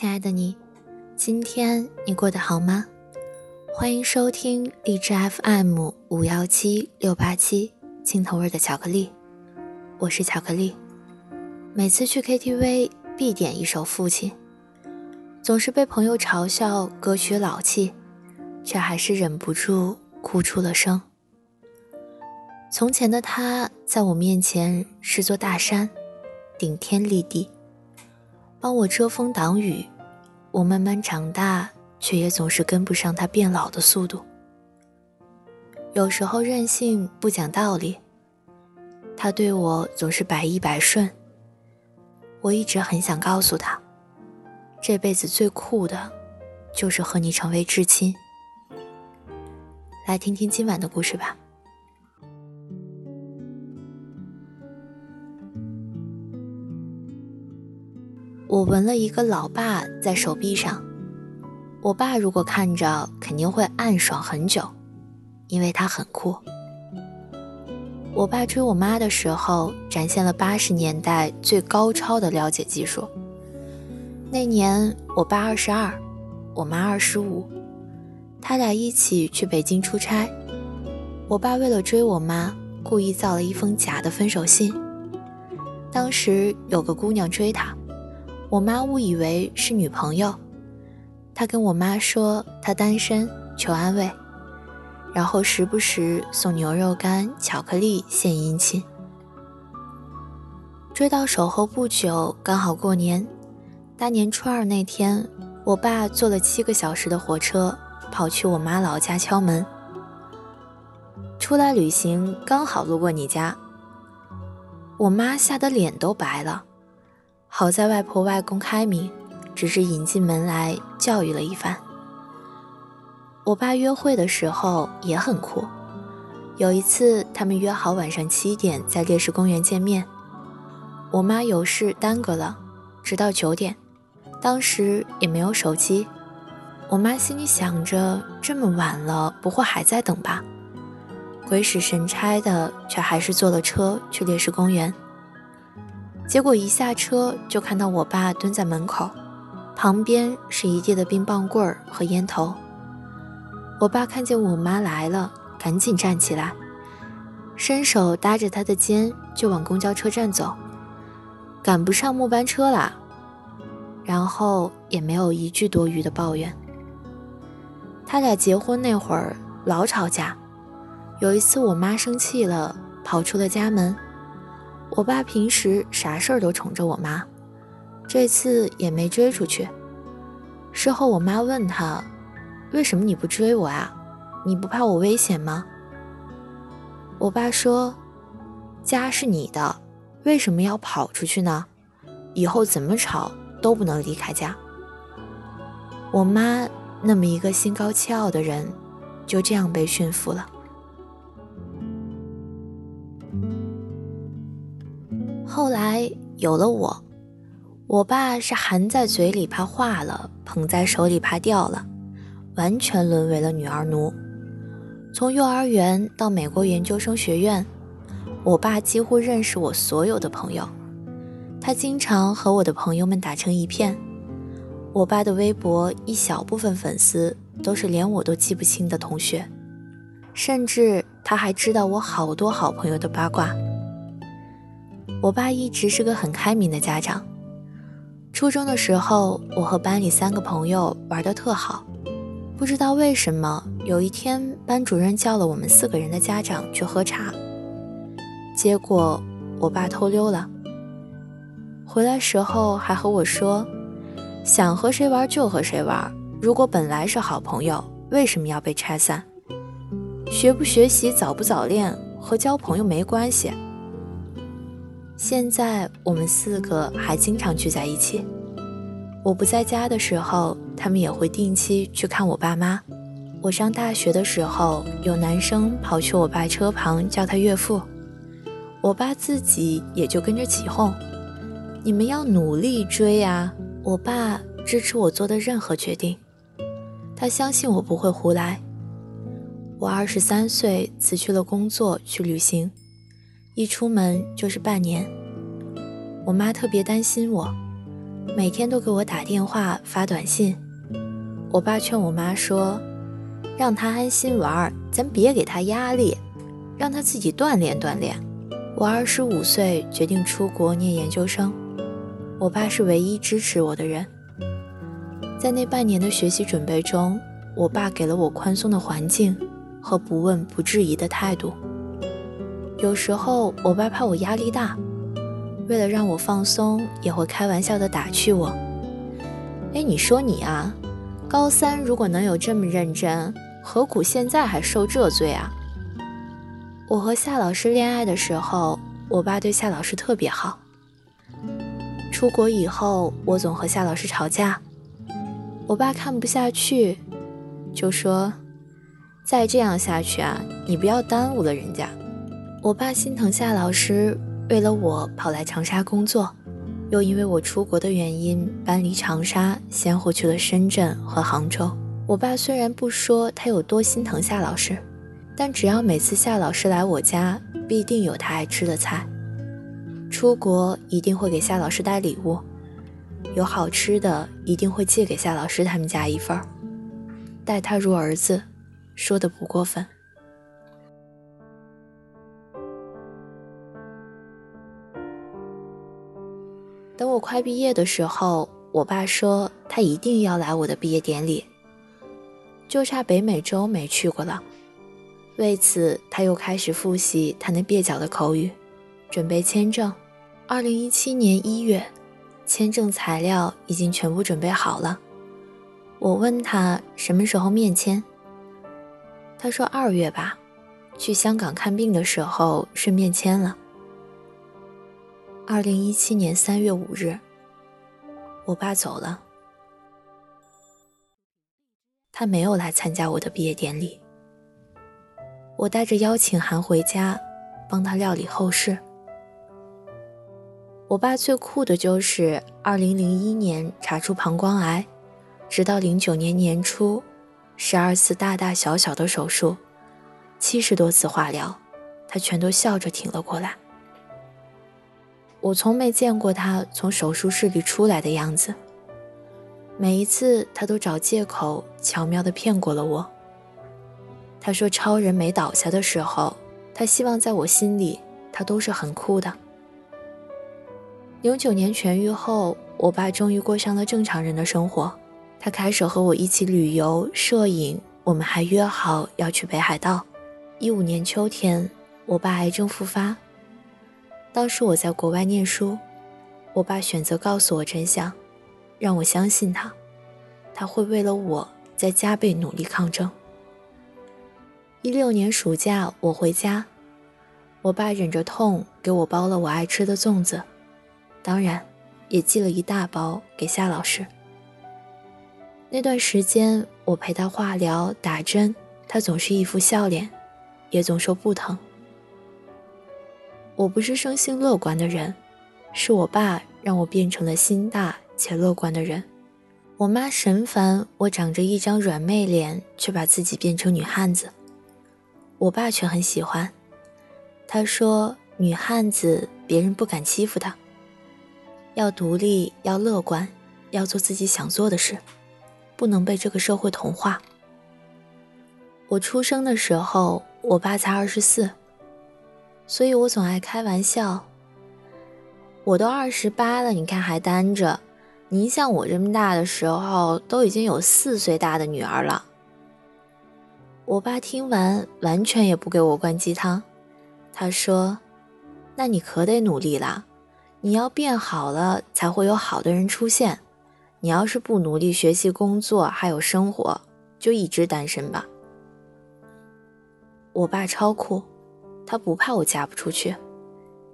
亲爱的你，今天你过得好吗？欢迎收听荔枝 FM 五幺七六八七青头味的巧克力，我是巧克力。每次去 KTV 必点一首《父亲》，总是被朋友嘲笑歌曲老气，却还是忍不住哭出了声。从前的他在我面前是座大山，顶天立地。帮我遮风挡雨，我慢慢长大，却也总是跟不上他变老的速度。有时候任性不讲道理，他对我总是百依百顺。我一直很想告诉他，这辈子最酷的，就是和你成为至亲。来听听今晚的故事吧。我纹了一个老爸在手臂上，我爸如果看着肯定会暗爽很久，因为他很酷。我爸追我妈的时候，展现了八十年代最高超的了解技术。那年我爸二十二，我妈二十五，他俩一起去北京出差。我爸为了追我妈，故意造了一封假的分手信。当时有个姑娘追他。我妈误以为是女朋友，她跟我妈说她单身，求安慰，然后时不时送牛肉干、巧克力献殷勤。追到手后不久，刚好过年，大年初二那天，我爸坐了七个小时的火车跑去我妈老家敲门。出来旅行刚好路过你家，我妈吓得脸都白了。好在外婆外公开明，只是引进门来教育了一番。我爸约会的时候也很酷，有一次他们约好晚上七点在烈士公园见面，我妈有事耽搁了，直到九点。当时也没有手机，我妈心里想着这么晚了，不会还在等吧？鬼使神差的，却还是坐了车去烈士公园。结果一下车就看到我爸蹲在门口，旁边是一地的冰棒棍儿和烟头。我爸看见我妈来了，赶紧站起来，伸手搭着她的肩就往公交车站走，赶不上末班车啦。然后也没有一句多余的抱怨。他俩结婚那会儿老吵架，有一次我妈生气了，跑出了家门。我爸平时啥事儿都宠着我妈，这次也没追出去。事后我妈问他：“为什么你不追我啊？你不怕我危险吗？”我爸说：“家是你的，为什么要跑出去呢？以后怎么吵都不能离开家。”我妈那么一个心高气傲的人，就这样被驯服了。后来有了我，我爸是含在嘴里怕化了，捧在手里怕掉了，完全沦为了女儿奴。从幼儿园到美国研究生学院，我爸几乎认识我所有的朋友，他经常和我的朋友们打成一片。我爸的微博一小部分粉丝都是连我都记不清的同学，甚至他还知道我好多好朋友的八卦。我爸一直是个很开明的家长。初中的时候，我和班里三个朋友玩得特好，不知道为什么，有一天班主任叫了我们四个人的家长去喝茶，结果我爸偷溜了。回来时候还和我说：“想和谁玩就和谁玩。如果本来是好朋友，为什么要被拆散？学不学习、早不早恋和交朋友没关系。现在我们四个还经常聚在一起。我不在家的时候，他们也会定期去看我爸妈。我上大学的时候，有男生跑去我爸车旁叫他岳父，我爸自己也就跟着起哄：“你们要努力追啊！”我爸支持我做的任何决定，他相信我不会胡来。我二十三岁辞去了工作去旅行，一出门就是半年。我妈特别担心我，每天都给我打电话发短信。我爸劝我妈说：“让他安心玩，咱别给他压力，让他自己锻炼锻炼。”我二十五岁决定出国念研究生，我爸是唯一支持我的人。在那半年的学习准备中，我爸给了我宽松的环境。和不问不质疑的态度。有时候我爸怕我压力大，为了让我放松，也会开玩笑的打趣我：“哎，你说你啊，高三如果能有这么认真，何苦现在还受这罪啊？”我和夏老师恋爱的时候，我爸对夏老师特别好。出国以后，我总和夏老师吵架，我爸看不下去，就说。再这样下去啊，你不要耽误了人家。我爸心疼夏老师，为了我跑来长沙工作，又因为我出国的原因搬离长沙，先后去了深圳和杭州。我爸虽然不说他有多心疼夏老师，但只要每次夏老师来我家，必定有他爱吃的菜。出国一定会给夏老师带礼物，有好吃的一定会寄给夏老师他们家一份儿，待他如儿子。说的不过分。我快毕业的时候，我爸说他一定要来我的毕业典礼，就差北美洲没去过了。为此，他又开始复习他那蹩脚的口语，准备签证。二零一七年一月，签证材料已经全部准备好了。我问他什么时候面签。他说：“二月吧，去香港看病的时候顺便签了。”二零一七年三月五日，我爸走了，他没有来参加我的毕业典礼。我带着邀请函回家，帮他料理后事。我爸最酷的就是二零零一年查出膀胱癌，直到零九年年初。十二次大大小小的手术，七十多次化疗，他全都笑着挺了过来。我从没见过他从手术室里出来的样子。每一次，他都找借口巧妙地骗过了我。他说：“超人没倒下的时候，他希望在我心里，他都是很酷的。”零九年痊愈后，我爸终于过上了正常人的生活。他开始和我一起旅游、摄影，我们还约好要去北海道。一五年秋天，我爸癌症复发。当时我在国外念书，我爸选择告诉我真相，让我相信他，他会为了我再加倍努力抗争。一六年暑假，我回家，我爸忍着痛给我包了我爱吃的粽子，当然，也寄了一大包给夏老师。那段时间，我陪他化疗、打针，他总是一副笑脸，也总说不疼。我不是生性乐观的人，是我爸让我变成了心大且乐观的人。我妈神烦我长着一张软妹脸，却把自己变成女汉子。我爸却很喜欢，他说女汉子别人不敢欺负她，要独立，要乐观，要做自己想做的事。不能被这个社会同化。我出生的时候，我爸才二十四，所以我总爱开玩笑。我都二十八了，你看还单着。您像我这么大的时候，都已经有四岁大的女儿了。我爸听完，完全也不给我灌鸡汤。他说：“那你可得努力啦，你要变好了，才会有好的人出现。”你要是不努力学习、工作还有生活，就一直单身吧。”我爸超酷，他不怕我嫁不出去，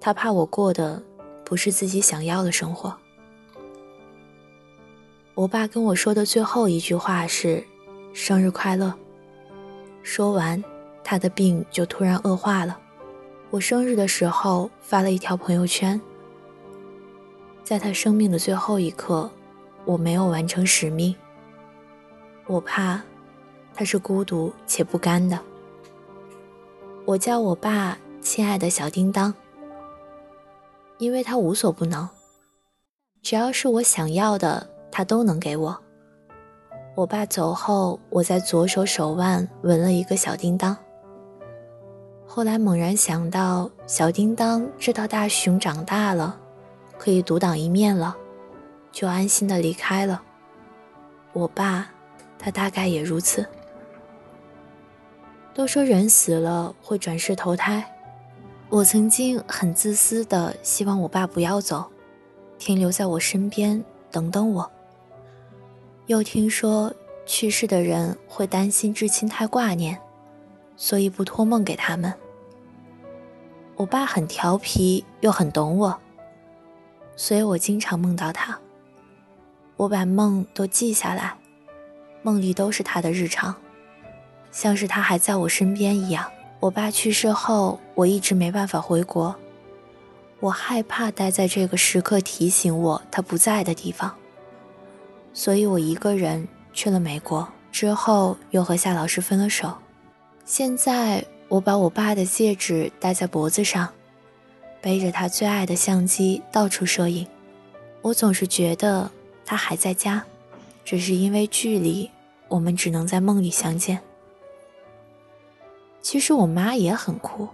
他怕我过的不是自己想要的生活。我爸跟我说的最后一句话是：“生日快乐。”说完，他的病就突然恶化了。我生日的时候发了一条朋友圈，在他生命的最后一刻，我没有完成使命。我怕他是孤独且不甘的。我叫我爸“亲爱的小叮当”，因为他无所不能，只要是我想要的。他都能给我。我爸走后，我在左手手腕纹了一个小叮当。后来猛然想到，小叮当知道大熊长大了，可以独当一面了，就安心的离开了。我爸，他大概也如此。都说人死了会转世投胎，我曾经很自私的希望我爸不要走，停留在我身边，等等我。又听说去世的人会担心至亲太挂念，所以不托梦给他们。我爸很调皮又很懂我，所以我经常梦到他。我把梦都记下来，梦里都是他的日常，像是他还在我身边一样。我爸去世后，我一直没办法回国，我害怕待在这个时刻提醒我他不在的地方。所以我一个人去了美国，之后又和夏老师分了手。现在我把我爸的戒指戴在脖子上，背着他最爱的相机到处摄影。我总是觉得他还在家，只是因为距离，我们只能在梦里相见。其实我妈也很酷，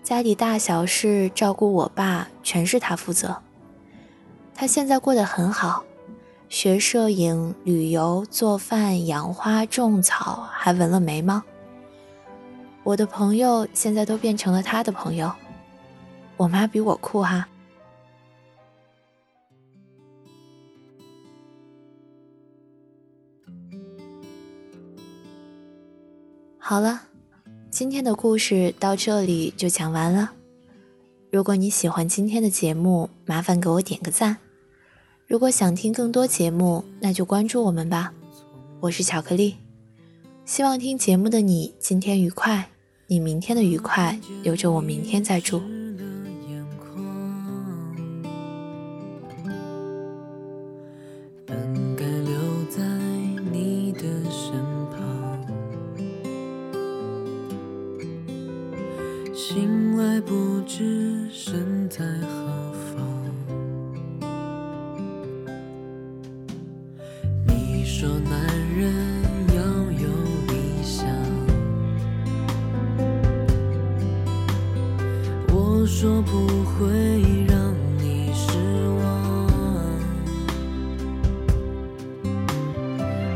家里大小事照顾我爸全是她负责。她现在过得很好。学摄影、旅游、做饭、养花、种草，还纹了眉毛。我的朋友现在都变成了他的朋友。我妈比我酷哈。好了，今天的故事到这里就讲完了。如果你喜欢今天的节目，麻烦给我点个赞。如果想听更多节目，那就关注我们吧。我是巧克力，希望听节目的你今天愉快，你明天的愉快留着我明天再祝。还不知身在何方。你说男人要有理想，我说不会让你失望。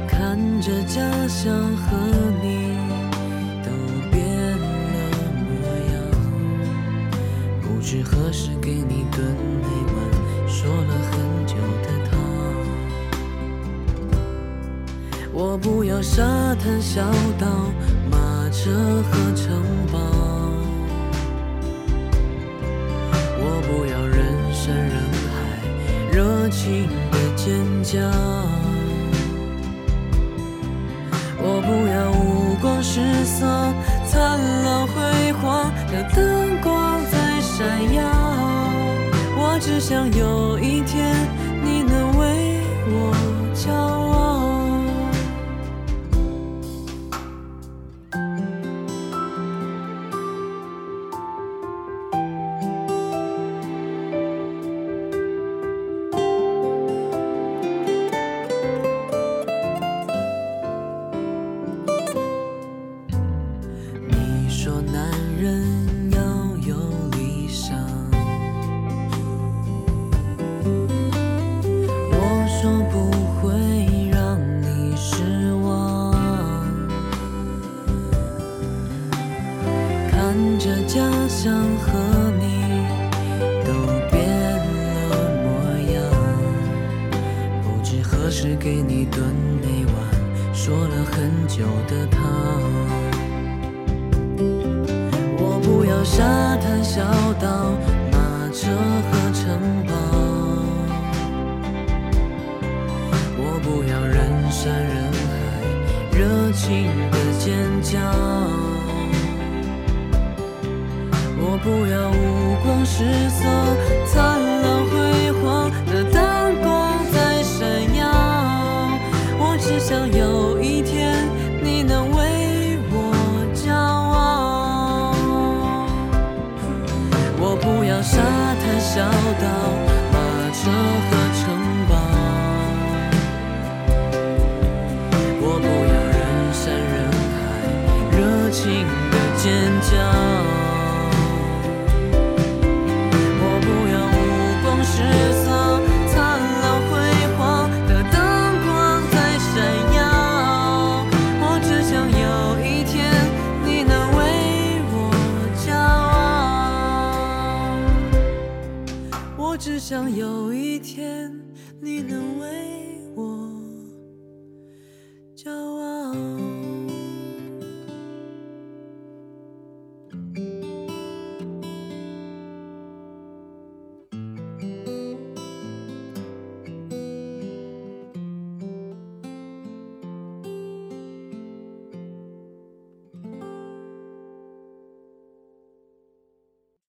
看着家乡和你。知何时给你炖那碗说了很久的汤。我不要沙滩小岛、马车和城堡。我不要人山人海、热情的尖叫，我不要五光十色、灿烂辉煌要我只想有一天，你能为我骄傲。你说。小岛、马车和城堡，我不要人山人海、热情的尖叫，我不要五光十色、灿烂辉煌的灯光在闪耀，我只想有沙滩小岛、马车和城堡，我不要人山人海、热情的尖叫。只想有一天你能为我骄傲。